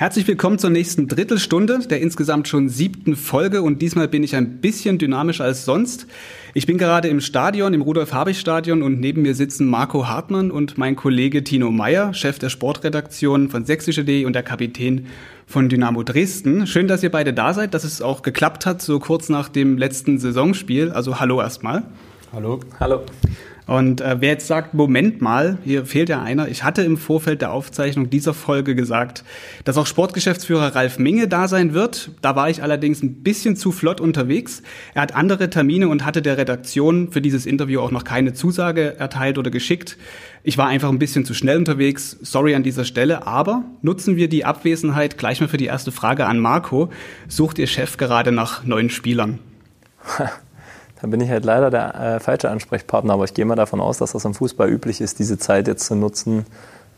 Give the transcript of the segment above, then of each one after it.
Herzlich willkommen zur nächsten Drittelstunde der insgesamt schon siebten Folge und diesmal bin ich ein bisschen dynamischer als sonst. Ich bin gerade im Stadion, im Rudolf-Habich-Stadion und neben mir sitzen Marco Hartmann und mein Kollege Tino Meyer, Chef der Sportredaktion von sächsische.de und der Kapitän von Dynamo Dresden. Schön, dass ihr beide da seid, dass es auch geklappt hat, so kurz nach dem letzten Saisonspiel. Also hallo erstmal. Hallo. Hallo. Und äh, wer jetzt sagt, Moment mal, hier fehlt ja einer. Ich hatte im Vorfeld der Aufzeichnung dieser Folge gesagt, dass auch Sportgeschäftsführer Ralf Minge da sein wird. Da war ich allerdings ein bisschen zu flott unterwegs. Er hat andere Termine und hatte der Redaktion für dieses Interview auch noch keine Zusage erteilt oder geschickt. Ich war einfach ein bisschen zu schnell unterwegs. Sorry an dieser Stelle. Aber nutzen wir die Abwesenheit gleich mal für die erste Frage an Marco. Sucht Ihr Chef gerade nach neuen Spielern? Da bin ich halt leider der äh, falsche Ansprechpartner, aber ich gehe mal davon aus, dass das im Fußball üblich ist, diese Zeit jetzt zu nutzen,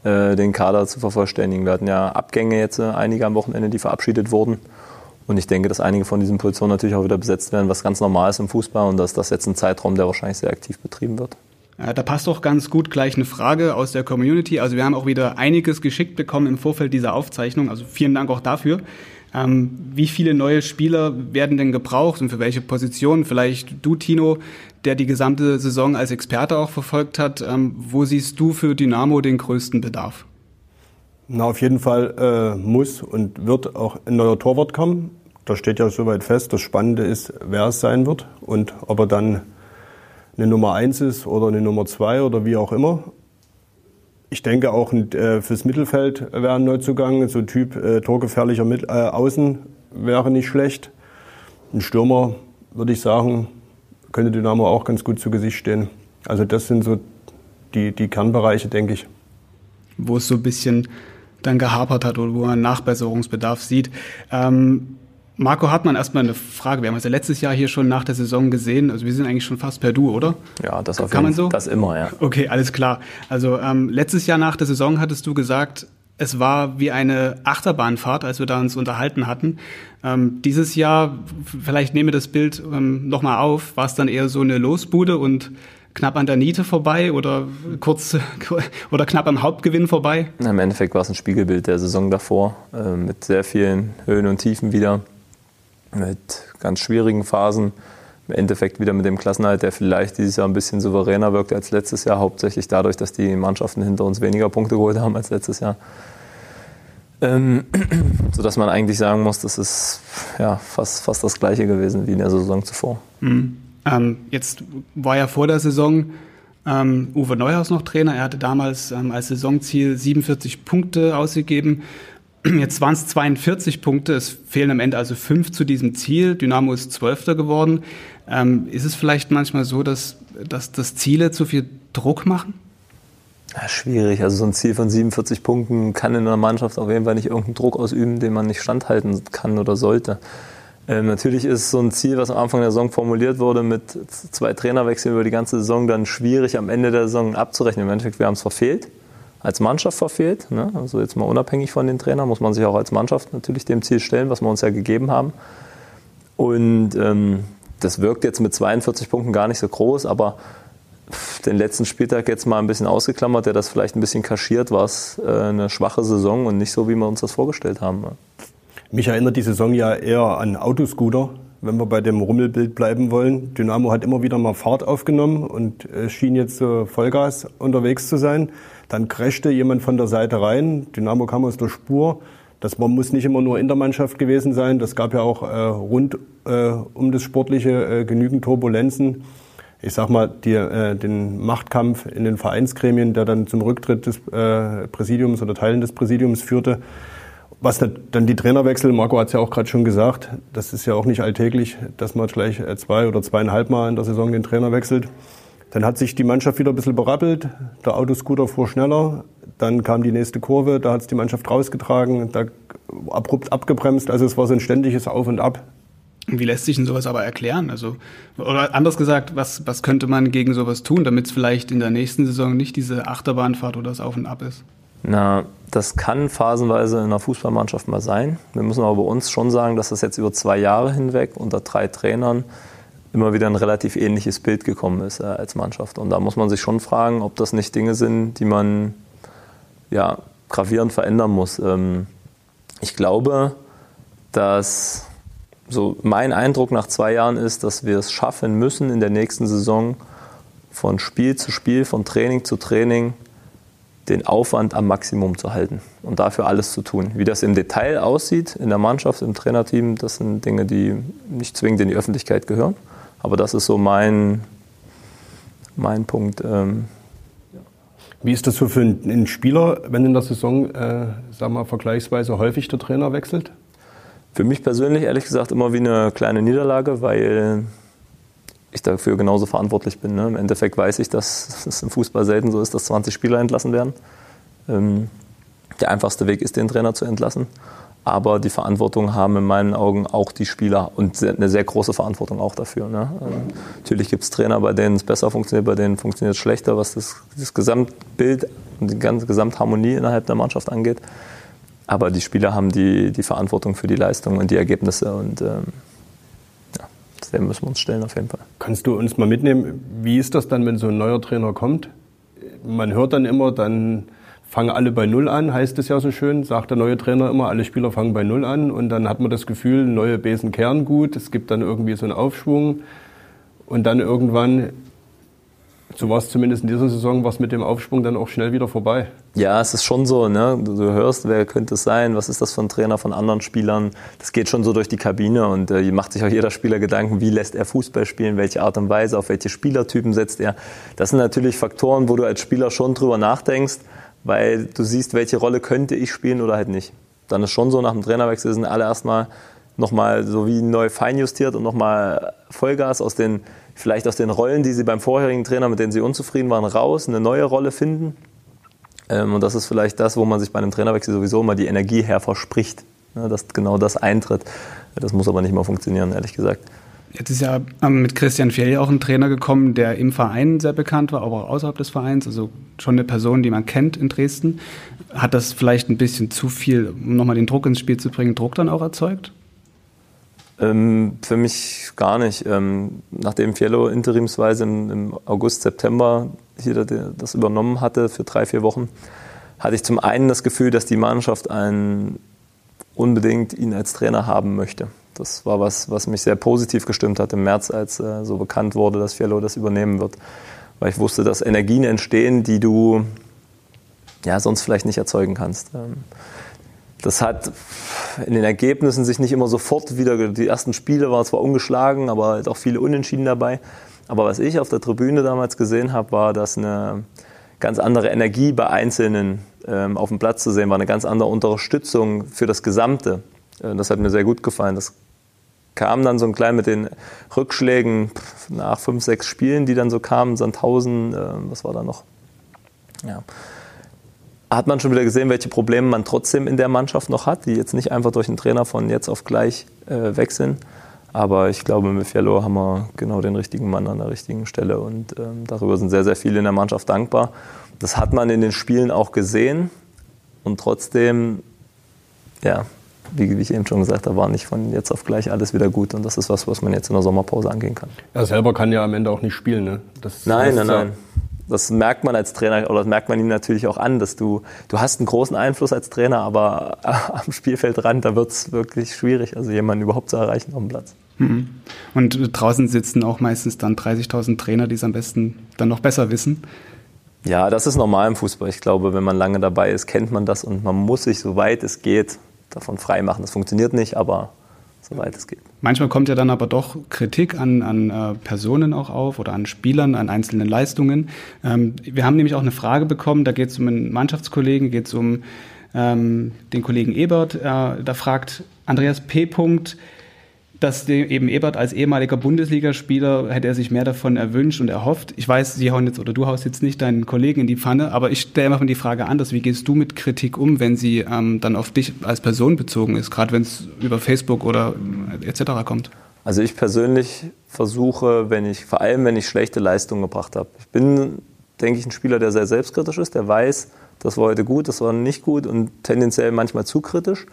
äh, den Kader zu vervollständigen. Wir hatten ja Abgänge jetzt, äh, einige am Wochenende, die verabschiedet wurden. Und ich denke, dass einige von diesen Positionen natürlich auch wieder besetzt werden, was ganz normal ist im Fußball und dass das jetzt ein Zeitraum, der wahrscheinlich sehr aktiv betrieben wird. Ja, da passt doch ganz gut gleich eine Frage aus der Community. Also wir haben auch wieder einiges geschickt bekommen im Vorfeld dieser Aufzeichnung. Also vielen Dank auch dafür. Ähm, wie viele neue Spieler werden denn gebraucht und für welche Positionen? Vielleicht du, Tino, der die gesamte Saison als Experte auch verfolgt hat. Ähm, wo siehst du für Dynamo den größten Bedarf? Na, auf jeden Fall äh, muss und wird auch ein neuer Torwart kommen. Das steht ja soweit fest. Das Spannende ist, wer es sein wird und ob er dann eine Nummer eins ist oder eine Nummer zwei oder wie auch immer. Ich denke auch äh, fürs Mittelfeld wäre ein Neuzugang, so ein Typ äh, torgefährlicher Mit äh, Außen wäre nicht schlecht. Ein Stürmer, würde ich sagen, könnte Dynamo auch ganz gut zu Gesicht stehen. Also das sind so die, die Kernbereiche, denke ich. Wo es so ein bisschen dann gehapert hat oder wo man Nachbesserungsbedarf sieht. Ähm, Marco Hartmann, erstmal eine Frage. Wir haben es ja letztes Jahr hier schon nach der Saison gesehen. Also wir sind eigentlich schon fast per Du, oder? Ja, das auf Kann man so? Das immer, ja. Okay, alles klar. Also ähm, letztes Jahr nach der Saison hattest du gesagt, es war wie eine Achterbahnfahrt, als wir da uns unterhalten hatten. Ähm, dieses Jahr, vielleicht nehme das Bild ähm, nochmal auf, war es dann eher so eine Losbude und knapp an der Niete vorbei oder kurz oder knapp am Hauptgewinn vorbei? Im Endeffekt war es ein Spiegelbild der Saison davor, äh, mit sehr vielen Höhen und Tiefen wieder mit ganz schwierigen Phasen. Im Endeffekt wieder mit dem Klassenhalt, der vielleicht dieses Jahr ein bisschen souveräner wirkt als letztes Jahr, hauptsächlich dadurch, dass die Mannschaften hinter uns weniger Punkte geholt haben als letztes Jahr. Ähm, sodass man eigentlich sagen muss, das ist ja, fast, fast das Gleiche gewesen wie in der Saison zuvor. Mhm. Ähm, jetzt war ja vor der Saison ähm, Uwe Neuhaus noch Trainer. Er hatte damals ähm, als Saisonziel 47 Punkte ausgegeben. Jetzt waren es 42 Punkte, es fehlen am Ende also fünf zu diesem Ziel. Dynamo ist Zwölfter geworden. Ähm, ist es vielleicht manchmal so, dass, dass, dass Ziele zu viel Druck machen? Ja, schwierig. Also so ein Ziel von 47 Punkten kann in einer Mannschaft auf jeden Fall nicht irgendeinen Druck ausüben, den man nicht standhalten kann oder sollte. Ähm, natürlich ist so ein Ziel, was am Anfang der Saison formuliert wurde, mit zwei Trainerwechseln über die ganze Saison dann schwierig am Ende der Saison abzurechnen. Im Endeffekt, wir haben es verfehlt als Mannschaft verfehlt. Ne? Also jetzt mal unabhängig von den Trainern muss man sich auch als Mannschaft natürlich dem Ziel stellen, was wir uns ja gegeben haben. Und ähm, das wirkt jetzt mit 42 Punkten gar nicht so groß, aber den letzten Spieltag jetzt mal ein bisschen ausgeklammert, der das vielleicht ein bisschen kaschiert, war es äh, eine schwache Saison und nicht so, wie wir uns das vorgestellt haben. Ne? Mich erinnert die Saison ja eher an Autoscooter, wenn wir bei dem Rummelbild bleiben wollen. Dynamo hat immer wieder mal Fahrt aufgenommen und äh, schien jetzt so Vollgas unterwegs zu sein. Dann crashte jemand von der Seite rein. Dynamo kam aus der Spur. Das muss nicht immer nur in der Mannschaft gewesen sein. Das gab ja auch äh, rund äh, um das Sportliche äh, genügend Turbulenzen. Ich sag mal, die, äh, den Machtkampf in den Vereinsgremien, der dann zum Rücktritt des äh, Präsidiums oder Teilen des Präsidiums führte. Was dann die Trainerwechsel, Marco hat es ja auch gerade schon gesagt, das ist ja auch nicht alltäglich, dass man gleich äh, zwei oder zweieinhalb Mal in der Saison den Trainer wechselt. Dann hat sich die Mannschaft wieder ein bisschen berappelt. Der Autoscooter fuhr schneller. Dann kam die nächste Kurve. Da hat es die Mannschaft rausgetragen. Da abrupt abgebremst. Also es war so ein ständiges Auf und Ab. Wie lässt sich denn sowas aber erklären? Also, oder anders gesagt, was, was könnte man gegen sowas tun, damit es vielleicht in der nächsten Saison nicht diese Achterbahnfahrt oder das Auf und Ab ist? Na, das kann phasenweise in einer Fußballmannschaft mal sein. Wir müssen aber bei uns schon sagen, dass das jetzt über zwei Jahre hinweg unter drei Trainern immer wieder ein relativ ähnliches Bild gekommen ist äh, als Mannschaft. Und da muss man sich schon fragen, ob das nicht Dinge sind, die man ja, gravierend verändern muss. Ähm, ich glaube, dass so mein Eindruck nach zwei Jahren ist, dass wir es schaffen müssen, in der nächsten Saison von Spiel zu Spiel, von Training zu Training den Aufwand am Maximum zu halten und dafür alles zu tun. Wie das im Detail aussieht in der Mannschaft, im Trainerteam, das sind Dinge, die nicht zwingend in die Öffentlichkeit gehören. Aber das ist so mein, mein Punkt. Ähm, Wie ist das so für einen Spieler, wenn in der Saison, äh, sagen wir vergleichsweise häufig der Trainer wechselt? Für mich persönlich ehrlich gesagt immer wie eine kleine Niederlage, weil ich dafür genauso verantwortlich bin. Ne? Im Endeffekt weiß ich, dass es im Fußball selten so ist, dass 20 Spieler entlassen werden. Ähm, der einfachste Weg ist, den Trainer zu entlassen. Aber die Verantwortung haben in meinen Augen auch die Spieler und eine sehr große Verantwortung auch dafür. Ne? Ähm, natürlich gibt es Trainer, bei denen es besser funktioniert, bei denen funktioniert es schlechter, was das, das Gesamtbild und die ganze Gesamtharmonie innerhalb der Mannschaft angeht. Aber die Spieler haben die, die Verantwortung für die Leistung und die Ergebnisse und ähm, dem müssen wir uns stellen auf jeden Fall. Kannst du uns mal mitnehmen, wie ist das dann, wenn so ein neuer Trainer kommt? Man hört dann immer, dann fangen alle bei Null an, heißt es ja so schön, sagt der neue Trainer immer, alle Spieler fangen bei Null an und dann hat man das Gefühl, neue Besen kehren gut, es gibt dann irgendwie so einen Aufschwung und dann irgendwann so war es zumindest in dieser Saison, war es mit dem Aufschwung dann auch schnell wieder vorbei. Ja, es ist schon so, ne? du, du hörst, wer könnte es sein, was ist das für ein Trainer von anderen Spielern. Das geht schon so durch die Kabine und äh, macht sich auch jeder Spieler Gedanken, wie lässt er Fußball spielen, welche Art und Weise, auf welche Spielertypen setzt er. Das sind natürlich Faktoren, wo du als Spieler schon drüber nachdenkst, weil du siehst, welche Rolle könnte ich spielen oder halt nicht. Dann ist schon so, nach dem Trainerwechsel sind alle erstmal nochmal so wie neu feinjustiert und nochmal Vollgas aus den vielleicht aus den Rollen, die sie beim vorherigen Trainer, mit denen sie unzufrieden waren, raus, eine neue Rolle finden. Ähm, und das ist vielleicht das, wo man sich bei einem Trainerwechsel sowieso immer die Energie her verspricht, ne, dass genau das eintritt. Das muss aber nicht mehr funktionieren, ehrlich gesagt. Jetzt ist ja ähm, mit Christian Fjell auch ein Trainer gekommen, der im Verein sehr bekannt war, aber auch außerhalb des Vereins, also schon eine Person, die man kennt in Dresden. Hat das vielleicht ein bisschen zu viel, um nochmal den Druck ins Spiel zu bringen, Druck dann auch erzeugt? Ähm, für mich gar nicht. Ähm, nachdem Fiello interimsweise im, im, August, September hier das übernommen hatte für drei, vier Wochen, hatte ich zum einen das Gefühl, dass die Mannschaft einen unbedingt ihn als Trainer haben möchte. Das war was, was mich sehr positiv gestimmt hat im März, als äh, so bekannt wurde, dass Fiello das übernehmen wird. Weil ich wusste, dass Energien entstehen, die du ja, sonst vielleicht nicht erzeugen kannst. Ähm, das hat in den Ergebnissen sich nicht immer sofort wieder, die ersten Spiele waren zwar ungeschlagen, aber halt auch viele Unentschieden dabei. Aber was ich auf der Tribüne damals gesehen habe, war, dass eine ganz andere Energie bei Einzelnen ähm, auf dem Platz zu sehen war, eine ganz andere Unterstützung für das Gesamte. Äh, das hat mir sehr gut gefallen. Das kam dann so ein klein mit den Rückschlägen nach fünf, sechs Spielen, die dann so kamen, Sandhausen, äh, was war da noch? Ja hat man schon wieder gesehen, welche Probleme man trotzdem in der Mannschaft noch hat, die jetzt nicht einfach durch einen Trainer von jetzt auf gleich äh, wechseln. Aber ich glaube, mit Fialo haben wir genau den richtigen Mann an der richtigen Stelle und ähm, darüber sind sehr, sehr viele in der Mannschaft dankbar. Das hat man in den Spielen auch gesehen und trotzdem, ja, wie, wie ich eben schon gesagt habe, war nicht von jetzt auf gleich alles wieder gut und das ist was, was man jetzt in der Sommerpause angehen kann. Er selber kann ja am Ende auch nicht spielen, ne? Das nein, nein, nein das merkt man als Trainer oder das merkt man ihm natürlich auch an, dass du, du hast einen großen Einfluss als Trainer, aber am Spielfeldrand, da wird es wirklich schwierig, also jemanden überhaupt zu erreichen auf dem Platz. Mhm. Und draußen sitzen auch meistens dann 30.000 Trainer, die es am besten dann noch besser wissen. Ja, das ist normal im Fußball. Ich glaube, wenn man lange dabei ist, kennt man das und man muss sich, soweit es geht, davon frei machen. Das funktioniert nicht, aber soweit es geht. Manchmal kommt ja dann aber doch Kritik an, an äh, Personen auch auf oder an Spielern, an einzelnen Leistungen. Ähm, wir haben nämlich auch eine Frage bekommen, da geht es um einen Mannschaftskollegen, geht es um ähm, den Kollegen Ebert. Äh, da fragt Andreas P. Punkt, dass eben Ebert als ehemaliger Bundesligaspieler hätte er sich mehr davon erwünscht und erhofft. Ich weiß, Sie hauen jetzt oder du haust jetzt nicht deinen Kollegen in die Pfanne, aber ich stelle immer die Frage anders. Wie gehst du mit Kritik um, wenn sie ähm, dann auf dich als Person bezogen ist, gerade wenn es über Facebook oder äh, etc. kommt? Also ich persönlich versuche, wenn ich, vor allem wenn ich schlechte Leistungen gebracht habe. Ich bin, denke ich, ein Spieler, der sehr selbstkritisch ist, der weiß, das war heute gut, das war nicht gut und tendenziell manchmal zu kritisch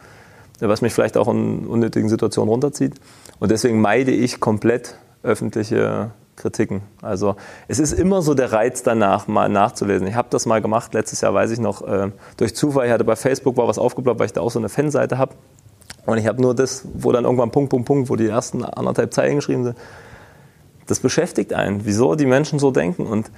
was mich vielleicht auch in unnötigen Situationen runterzieht. Und deswegen meide ich komplett öffentliche Kritiken. Also es ist immer so der Reiz danach, mal nachzulesen. Ich habe das mal gemacht, letztes Jahr weiß ich noch, äh, durch Zufall, ich hatte bei Facebook war was aufgeploppt, weil ich da auch so eine Fanseite habe. Und ich habe nur das, wo dann irgendwann Punkt, Punkt, Punkt, wo die ersten anderthalb Zeilen geschrieben sind. Das beschäftigt einen, wieso die Menschen so denken. Und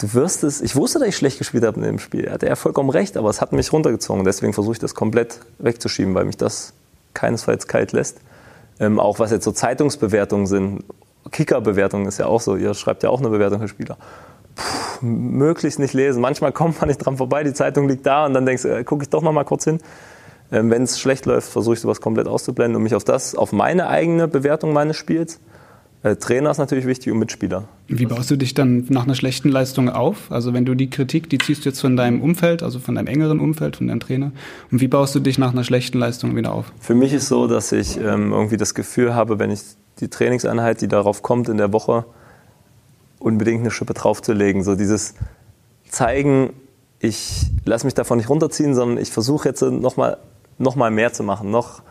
du wirst es, ich wusste, dass ich schlecht gespielt habe in dem Spiel. Er hatte ja vollkommen recht, aber es hat mich runtergezogen. Deswegen versuche ich das komplett wegzuschieben, weil mich das keinesfalls kalt lässt. Ähm, auch was jetzt so Zeitungsbewertungen sind, Kicker-Bewertung ist ja auch so, ihr schreibt ja auch eine Bewertung für Spieler. Puh, möglichst nicht lesen. Manchmal kommt man nicht dran vorbei, die Zeitung liegt da und dann denkst du, äh, gucke ich doch noch mal kurz hin. Ähm, Wenn es schlecht läuft, versuche ich sowas komplett auszublenden und mich auf das, auf meine eigene Bewertung meines Spiels. Äh, Trainer ist natürlich wichtig und Mitspieler. Wie baust du dich dann nach einer schlechten Leistung auf? Also wenn du die Kritik, die ziehst du jetzt von deinem Umfeld, also von deinem engeren Umfeld, von deinem Trainer. Und wie baust du dich nach einer schlechten Leistung wieder auf? Für mich ist so, dass ich ähm, irgendwie das Gefühl habe, wenn ich die Trainingseinheit, die darauf kommt in der Woche, unbedingt eine Schippe draufzulegen. So dieses Zeigen, ich lasse mich davon nicht runterziehen, sondern ich versuche jetzt nochmal noch mal mehr zu machen, noch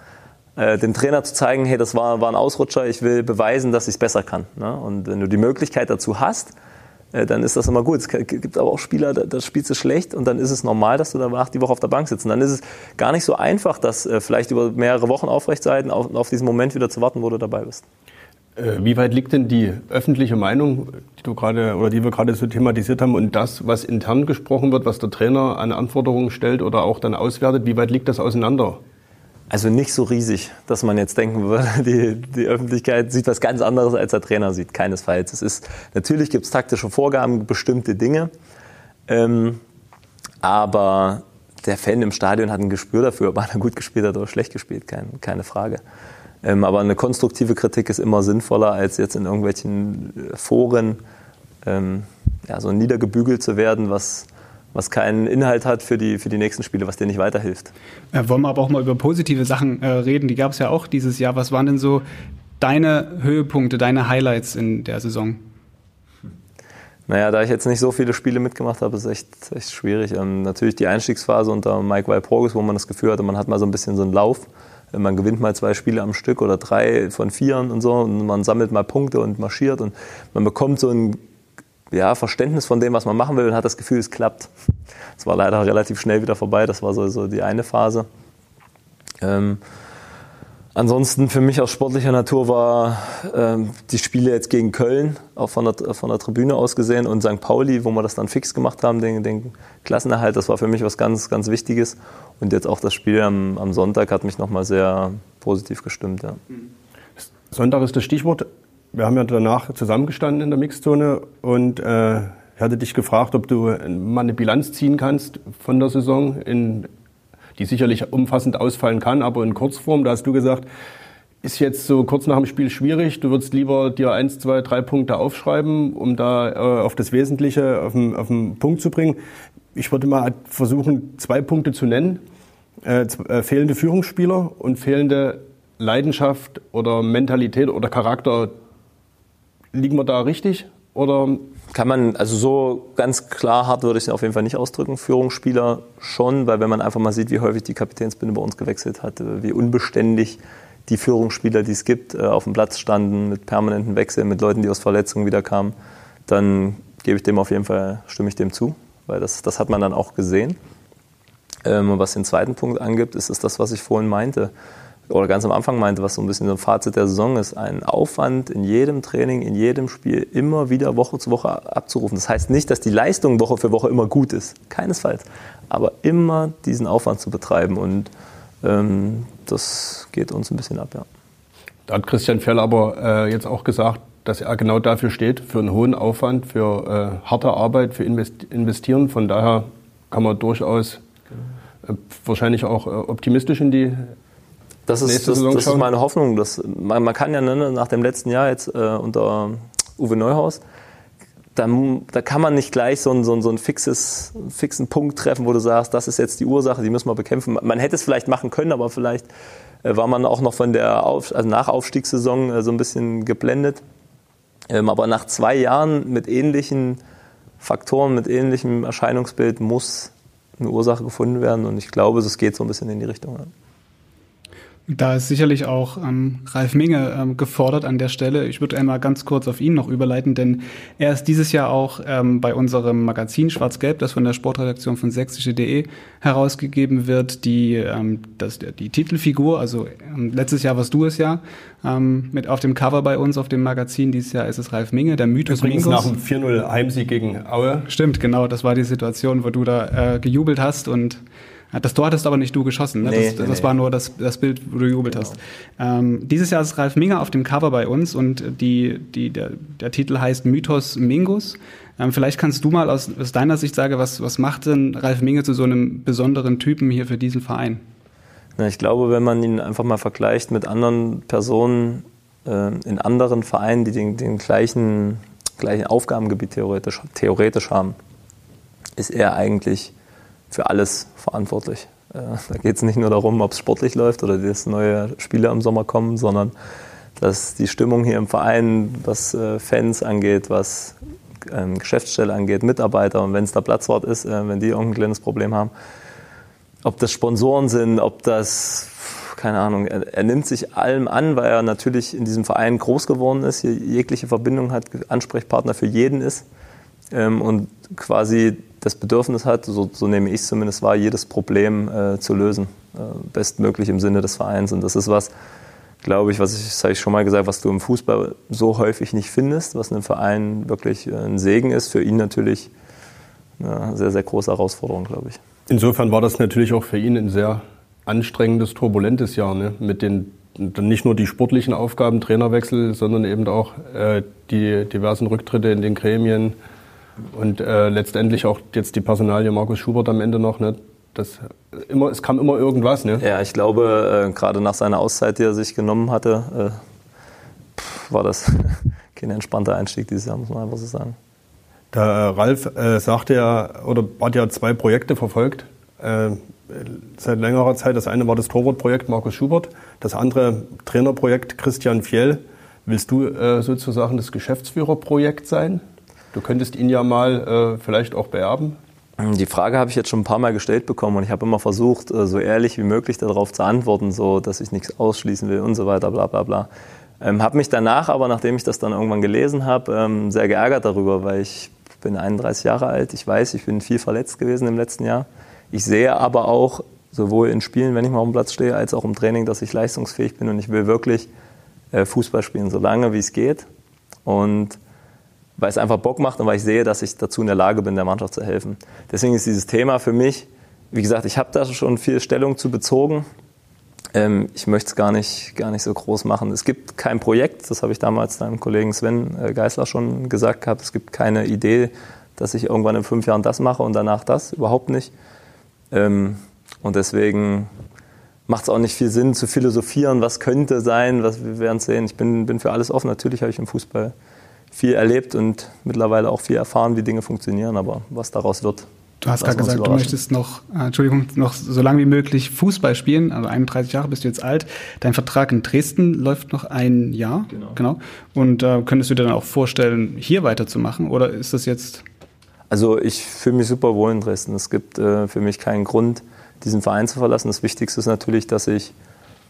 äh, dem Trainer zu zeigen, hey, das war, war ein Ausrutscher, ich will beweisen, dass ich es besser kann. Ne? Und wenn du die Möglichkeit dazu hast, äh, dann ist das immer gut. Es gibt aber auch Spieler, da, da spielst du schlecht und dann ist es normal, dass du da die Woche auf der Bank sitzt. Und dann ist es gar nicht so einfach, das äh, vielleicht über mehrere Wochen aufrechtzuerhalten, auf, auf diesen Moment wieder zu warten, wo du dabei bist. Wie weit liegt denn die öffentliche Meinung, die du gerade oder die wir gerade so thematisiert haben, und das, was intern gesprochen wird, was der Trainer an Anforderungen stellt oder auch dann auswertet, wie weit liegt das auseinander? Also nicht so riesig, dass man jetzt denken würde, die, die Öffentlichkeit sieht was ganz anderes, als der Trainer sieht. Keinesfalls. Es ist, natürlich gibt es taktische Vorgaben, bestimmte Dinge. Ähm, aber der Fan im Stadion hat ein Gespür dafür, ob einer gut gespielt hat oder schlecht gespielt, kein, keine Frage. Ähm, aber eine konstruktive Kritik ist immer sinnvoller, als jetzt in irgendwelchen äh, Foren ähm, ja, so niedergebügelt zu werden, was, was keinen Inhalt hat für die, für die nächsten Spiele, was dir nicht weiterhilft. Äh, wollen wir aber auch mal über positive Sachen äh, reden. Die gab es ja auch dieses Jahr. Was waren denn so deine Höhepunkte, deine Highlights in der Saison? Naja, da ich jetzt nicht so viele Spiele mitgemacht habe, ist es echt, echt schwierig. Ähm, natürlich die Einstiegsphase unter Mike Walpurgis, wo man das Gefühl hatte, man hat mal so ein bisschen so einen Lauf. Man gewinnt mal zwei Spiele am Stück oder drei von vieren und so und man sammelt mal Punkte und marschiert und man bekommt so ein ja, Verständnis von dem, was man machen will und hat das Gefühl, es klappt. Es war leider relativ schnell wieder vorbei, das war so, so die eine Phase. Ähm, ansonsten für mich aus sportlicher Natur war ähm, die Spiele jetzt gegen Köln, auch von der, von der Tribüne aus gesehen, und St. Pauli, wo wir das dann fix gemacht haben, den, den Klassenerhalt, das war für mich was ganz, ganz Wichtiges. Und jetzt auch das Spiel am, am Sonntag hat mich nochmal sehr positiv gestimmt. Ja. Sonntag ist das Stichwort. Wir haben ja danach zusammengestanden in der Mixzone und äh, ich hatte dich gefragt, ob du mal eine Bilanz ziehen kannst von der Saison, in, die sicherlich umfassend ausfallen kann, aber in Kurzform. Da hast du gesagt, ist jetzt so kurz nach dem Spiel schwierig. Du würdest lieber dir eins, zwei, drei Punkte aufschreiben, um da äh, auf das Wesentliche auf den, auf den Punkt zu bringen. Ich würde mal versuchen, zwei Punkte zu nennen. Äh, äh, fehlende Führungsspieler und fehlende Leidenschaft oder Mentalität oder Charakter. Liegen wir da richtig? Oder kann man, also so ganz klar hart würde ich es auf jeden Fall nicht ausdrücken. Führungsspieler schon, weil wenn man einfach mal sieht, wie häufig die Kapitänsbinde bei uns gewechselt hat, äh, wie unbeständig die Führungsspieler, die es gibt, äh, auf dem Platz standen, mit permanenten Wechseln, mit Leuten, die aus Verletzungen wieder kamen, dann gebe ich dem auf jeden Fall, stimme ich dem zu, weil das, das hat man dann auch gesehen. Ähm, und was den zweiten Punkt angibt, ist es das, was ich vorhin meinte, oder ganz am Anfang meinte, was so ein bisschen so ein Fazit der Saison ist, ein Aufwand in jedem Training, in jedem Spiel immer wieder Woche zu Woche abzurufen. Das heißt nicht, dass die Leistung Woche für Woche immer gut ist, keinesfalls, aber immer diesen Aufwand zu betreiben und ähm, das geht uns ein bisschen ab, ja. Da hat Christian Fell aber äh, jetzt auch gesagt, dass er genau dafür steht, für einen hohen Aufwand, für äh, harte Arbeit, für Investieren. Von daher kann man durchaus äh, wahrscheinlich auch äh, optimistisch in die das ist, das, das ist meine Hoffnung. Dass, man, man kann ja ne, nach dem letzten Jahr jetzt äh, unter Uwe Neuhaus, da, da kann man nicht gleich so einen, so, so einen fixes, fixen Punkt treffen, wo du sagst, das ist jetzt die Ursache, die müssen wir bekämpfen. Man hätte es vielleicht machen können, aber vielleicht äh, war man auch noch von der Auf, also Nachaufstiegssaison äh, so ein bisschen geblendet. Ähm, aber nach zwei Jahren mit ähnlichen Faktoren, mit ähnlichem Erscheinungsbild muss eine Ursache gefunden werden und ich glaube, es geht so ein bisschen in die Richtung. Da ist sicherlich auch ähm, Ralf Minge ähm, gefordert an der Stelle. Ich würde einmal ganz kurz auf ihn noch überleiten, denn er ist dieses Jahr auch ähm, bei unserem Magazin Schwarz-Gelb, das von der Sportredaktion von sächsische.de herausgegeben wird, die, ähm, das, die Titelfigur. Also ähm, letztes Jahr warst du es ja ähm, mit auf dem Cover bei uns auf dem Magazin. Dieses Jahr ist es Ralf Minge, der Mythos Übrigens Mingos. nach dem 4-0 Heimsieg gegen Aue. Stimmt, genau. Das war die Situation, wo du da äh, gejubelt hast und das Tor hattest aber nicht du geschossen. Ne? Nee, das, das nee. war nur das, das Bild, wo du jubelt genau. hast. Ähm, dieses Jahr ist Ralf Minger auf dem Cover bei uns und die, die, der, der Titel heißt Mythos Mingus. Ähm, vielleicht kannst du mal aus, aus deiner Sicht sagen, was, was macht denn Ralf Minge zu so einem besonderen Typen hier für diesen Verein? Na, ich glaube, wenn man ihn einfach mal vergleicht mit anderen Personen äh, in anderen Vereinen, die den, den gleichen, gleichen Aufgabengebiet theoretisch, theoretisch haben, ist er eigentlich für alles verantwortlich. Äh, da geht es nicht nur darum, ob es sportlich läuft oder dass neue Spiele im Sommer kommen, sondern dass die Stimmung hier im Verein, was äh, Fans angeht, was ähm, Geschäftsstelle angeht, Mitarbeiter und wenn es da Platzwart ist, äh, wenn die irgendein kleines Problem haben, ob das Sponsoren sind, ob das, keine Ahnung, er, er, nimmt sich allem an, weil er natürlich in diesem Verein groß geworden ist, hier jegliche Verbindung hat, Ansprechpartner für jeden ist ähm, und quasi das Bedürfnis hat, so, so nehme ich es zumindest wahr, jedes Problem äh, zu lösen, äh, bestmöglich im Sinne des Vereins. Und das ist was, glaube ich, was ich, das habe ich schon mal gesagt, was du im Fußball so häufig nicht findest, was einem Verein wirklich äh, ein Segen ist, für ihn natürlich eine sehr, sehr große Herausforderung, glaube ich. Insofern war das natürlich auch für ihn ein sehr anstrengendes, turbulentes Jahr, ne? mit den nicht nur die sportlichen Aufgaben, Trainerwechsel, sondern eben auch äh, die diversen Rücktritte in den Gremien, und äh, letztendlich auch jetzt die Personalie Markus Schubert am Ende noch. Ne? Das immer, es kam immer irgendwas. Ne? Ja, ich glaube, äh, gerade nach seiner Auszeit, die er sich genommen hatte, äh, pff, war das kein entspannter Einstieg dieses Jahr, muss man einfach so sagen. Der äh, Ralf äh, sagte ja, oder hat ja zwei Projekte verfolgt. Äh, seit längerer Zeit. Das eine war das Torwartprojekt Markus Schubert, das andere Trainerprojekt Christian Fjell. Willst du äh, sozusagen das Geschäftsführerprojekt sein? Du könntest ihn ja mal äh, vielleicht auch beerben. Die Frage habe ich jetzt schon ein paar Mal gestellt bekommen und ich habe immer versucht, äh, so ehrlich wie möglich darauf zu antworten, so dass ich nichts ausschließen will und so weiter, bla bla bla. Ähm, habe mich danach aber, nachdem ich das dann irgendwann gelesen habe, ähm, sehr geärgert darüber, weil ich bin 31 Jahre alt, ich weiß, ich bin viel verletzt gewesen im letzten Jahr. Ich sehe aber auch, sowohl in Spielen, wenn ich mal auf dem Platz stehe, als auch im Training, dass ich leistungsfähig bin und ich will wirklich äh, Fußball spielen, so lange wie es geht. Und weil es einfach Bock macht und weil ich sehe, dass ich dazu in der Lage bin, der Mannschaft zu helfen. Deswegen ist dieses Thema für mich, wie gesagt, ich habe da schon viel Stellung zu bezogen. Ähm, ich möchte es gar nicht, gar nicht so groß machen. Es gibt kein Projekt, das habe ich damals deinem Kollegen Sven äh, Geisler schon gesagt gehabt. Es gibt keine Idee, dass ich irgendwann in fünf Jahren das mache und danach das. Überhaupt nicht. Ähm, und deswegen macht es auch nicht viel Sinn zu philosophieren, was könnte sein, was wir werden sehen. Ich bin, bin für alles offen. Natürlich habe ich im Fußball viel erlebt und mittlerweile auch viel erfahren, wie Dinge funktionieren, aber was daraus wird. Du hast gerade gesagt, du möchtest noch, äh, Entschuldigung, noch so lange wie möglich Fußball spielen. Also 31 Jahre bist du jetzt alt. Dein Vertrag in Dresden läuft noch ein Jahr. Genau. genau. Und äh, könntest du dir dann auch vorstellen, hier weiterzumachen? Oder ist das jetzt? Also ich fühle mich super wohl in Dresden. Es gibt äh, für mich keinen Grund, diesen Verein zu verlassen. Das Wichtigste ist natürlich, dass ich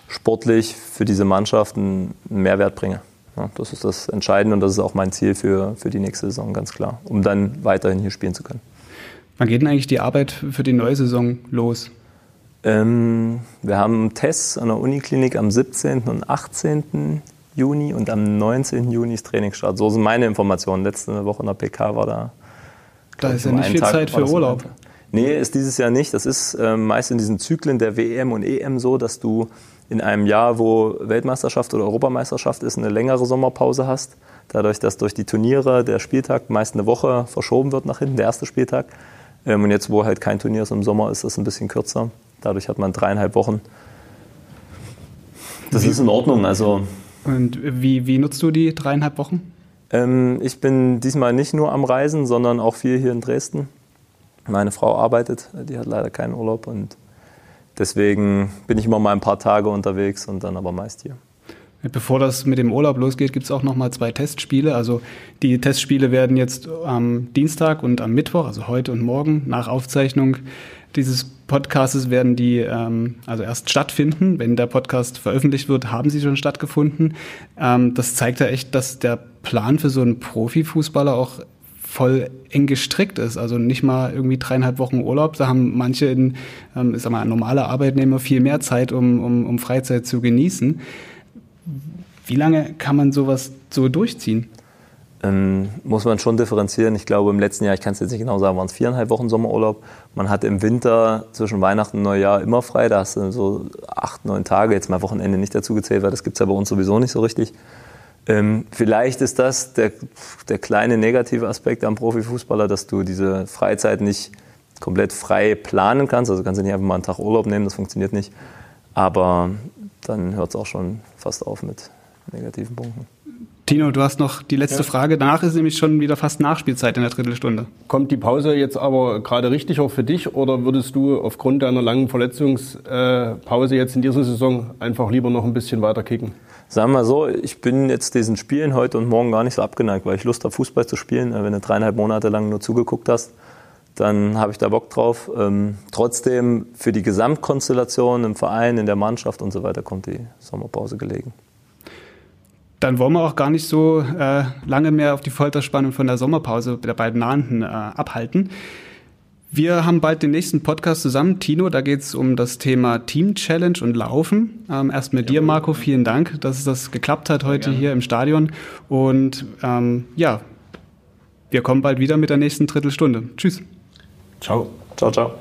sportlich für diese Mannschaft einen Mehrwert bringe. Ja, das ist das Entscheidende und das ist auch mein Ziel für, für die nächste Saison, ganz klar, um dann weiterhin hier spielen zu können. Wann geht denn eigentlich die Arbeit für die neue Saison los? Ähm, wir haben Tests an der Uniklinik am 17. und 18. Juni und am 19. Juni ist Trainingsstart. So sind meine Informationen. Letzte Woche in der PK war da. Da ist ja nicht viel Tag Zeit für Urlaub. Nee, ist dieses Jahr nicht. Das ist äh, meist in diesen Zyklen der WM und EM so, dass du in einem Jahr, wo Weltmeisterschaft oder Europameisterschaft ist, eine längere Sommerpause hast. Dadurch, dass durch die Turniere der Spieltag meist eine Woche verschoben wird nach hinten, der erste Spieltag. Ähm, und jetzt, wo halt kein Turnier ist im Sommer, ist das ein bisschen kürzer. Dadurch hat man dreieinhalb Wochen. Das wie, ist in Ordnung. Also, und wie, wie nutzt du die dreieinhalb Wochen? Ähm, ich bin diesmal nicht nur am Reisen, sondern auch viel hier in Dresden. Meine Frau arbeitet, die hat leider keinen Urlaub und Deswegen bin ich immer mal ein paar Tage unterwegs und dann aber meist hier. Bevor das mit dem Urlaub losgeht, gibt es auch noch mal zwei Testspiele. Also die Testspiele werden jetzt am Dienstag und am Mittwoch, also heute und morgen nach Aufzeichnung, dieses Podcasts werden die ähm, also erst stattfinden. Wenn der Podcast veröffentlicht wird, haben sie schon stattgefunden. Ähm, das zeigt ja echt, dass der Plan für so einen Profifußballer auch voll eng gestrickt ist. Also nicht mal irgendwie dreieinhalb Wochen Urlaub. Da haben manche in, ähm, ich sag mal, normale Arbeitnehmer viel mehr Zeit, um, um, um Freizeit zu genießen. Wie lange kann man sowas so durchziehen? ähm, muss man schon differenzieren. Ich glaube, im letzten Jahr, ich kann es jetzt nicht genau sagen, waren es viereinhalb Wochen Sommerurlaub. Man hat im Winter zwischen Weihnachten und Neujahr immer frei. Da hast du so acht, neun Tage, jetzt mal Wochenende nicht dazu gezählt, weil das gibt es ja bei uns sowieso nicht so richtig. Ähm, vielleicht ist das der, der kleine negative Aspekt am Profifußballer, dass du diese Freizeit nicht komplett frei planen kannst. Also kannst du nicht einfach mal einen Tag Urlaub nehmen, das funktioniert nicht. Aber dann hört es auch schon fast auf mit negativen Punkten. Tino, du hast noch die letzte ja. Frage. Danach ist nämlich schon wieder fast Nachspielzeit in der Drittelstunde. Kommt die Pause jetzt aber gerade richtig auch für dich oder würdest du aufgrund deiner langen Verletzungspause jetzt in dieser Saison einfach lieber noch ein bisschen weiter kicken? Sagen wir mal so, ich bin jetzt diesen Spielen heute und morgen gar nicht so abgeneigt, weil ich Lust habe, Fußball zu spielen. Wenn du dreieinhalb Monate lang nur zugeguckt hast, dann habe ich da Bock drauf. Ähm, trotzdem für die Gesamtkonstellation im Verein, in der Mannschaft und so weiter kommt die Sommerpause gelegen. Dann wollen wir auch gar nicht so äh, lange mehr auf die Folterspannung von der Sommerpause der beiden Nahenden äh, abhalten. Wir haben bald den nächsten Podcast zusammen. Tino, da geht es um das Thema Team Challenge und Laufen. Ähm, erst mit ja, dir, Marco, vielen Dank, dass das geklappt hat heute hier im Stadion. Und ähm, ja, wir kommen bald wieder mit der nächsten Drittelstunde. Tschüss. Ciao. Ciao, ciao.